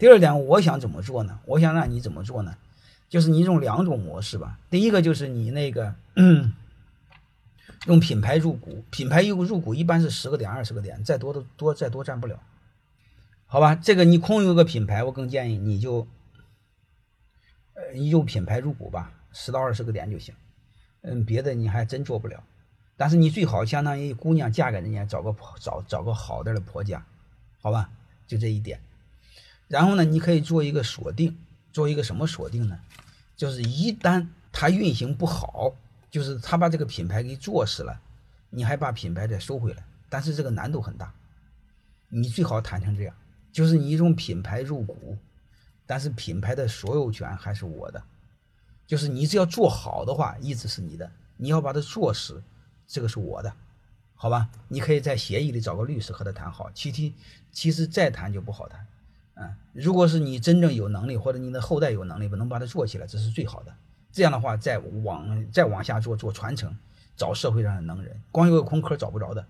第二点，我想怎么做呢？我想让你怎么做呢？就是你用两种模式吧。第一个就是你那个用品牌入股，品牌入入股一般是十个点、二十个点，再多的多再多占不了，好吧？这个你空有个品牌，我更建议你就呃用品牌入股吧，十到二十个点就行。嗯，别的你还真做不了。但是你最好相当于姑娘嫁给人家，找个找找个好点的婆家，好吧？就这一点。然后呢，你可以做一个锁定，做一个什么锁定呢？就是一旦它运行不好，就是他把这个品牌给做死了，你还把品牌再收回来，但是这个难度很大。你最好谈成这样，就是你用品牌入股，但是品牌的所有权还是我的，就是你只要做好的话，一直是你的，你要把它做死。这个是我的，好吧？你可以在协议里找个律师和他谈好。其实，其实再谈就不好谈。如果是你真正有能力，或者你的后代有能力，能把它做起来，这是最好的。这样的话，再往再往下做做传承，找社会上的能人，光有个空壳找不着的。